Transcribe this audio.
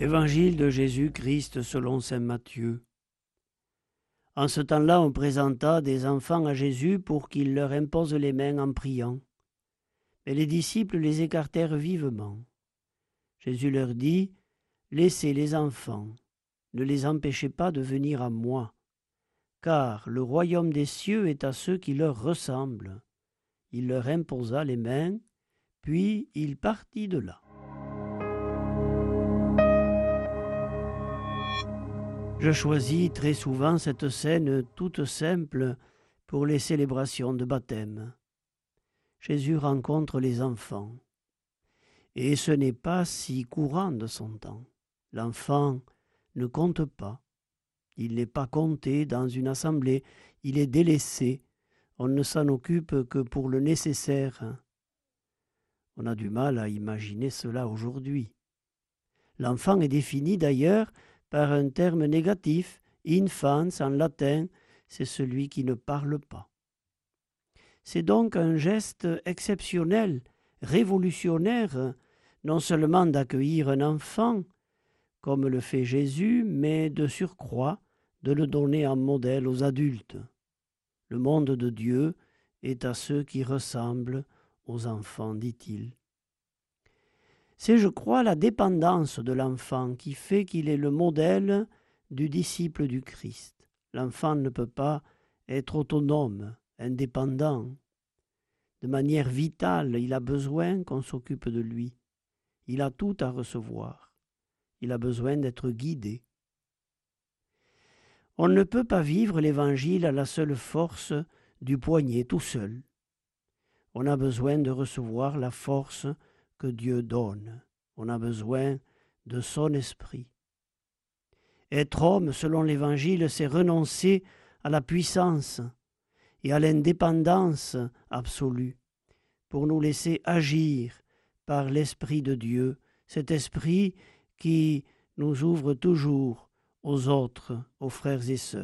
Évangile de Jésus-Christ selon Saint Matthieu. En ce temps-là, on présenta des enfants à Jésus pour qu'il leur impose les mains en priant. Mais les disciples les écartèrent vivement. Jésus leur dit, Laissez les enfants, ne les empêchez pas de venir à moi, car le royaume des cieux est à ceux qui leur ressemblent. Il leur imposa les mains, puis il partit de là. Je choisis très souvent cette scène toute simple pour les célébrations de baptême. Jésus rencontre les enfants. Et ce n'est pas si courant de son temps. L'enfant ne compte pas. Il n'est pas compté dans une assemblée, il est délaissé. On ne s'en occupe que pour le nécessaire. On a du mal à imaginer cela aujourd'hui. L'enfant est défini d'ailleurs par un terme négatif, infans en latin, c'est celui qui ne parle pas. C'est donc un geste exceptionnel, révolutionnaire, non seulement d'accueillir un enfant, comme le fait Jésus, mais de surcroît de le donner en modèle aux adultes. Le monde de Dieu est à ceux qui ressemblent aux enfants, dit-il. C'est, je crois, la dépendance de l'enfant qui fait qu'il est le modèle du disciple du Christ. L'enfant ne peut pas être autonome, indépendant. De manière vitale, il a besoin qu'on s'occupe de lui. Il a tout à recevoir. Il a besoin d'être guidé. On ne peut pas vivre l'Évangile à la seule force du poignet tout seul. On a besoin de recevoir la force que Dieu donne. On a besoin de son esprit. Être homme, selon l'Évangile, c'est renoncer à la puissance et à l'indépendance absolue pour nous laisser agir par l'Esprit de Dieu, cet Esprit qui nous ouvre toujours aux autres, aux frères et sœurs.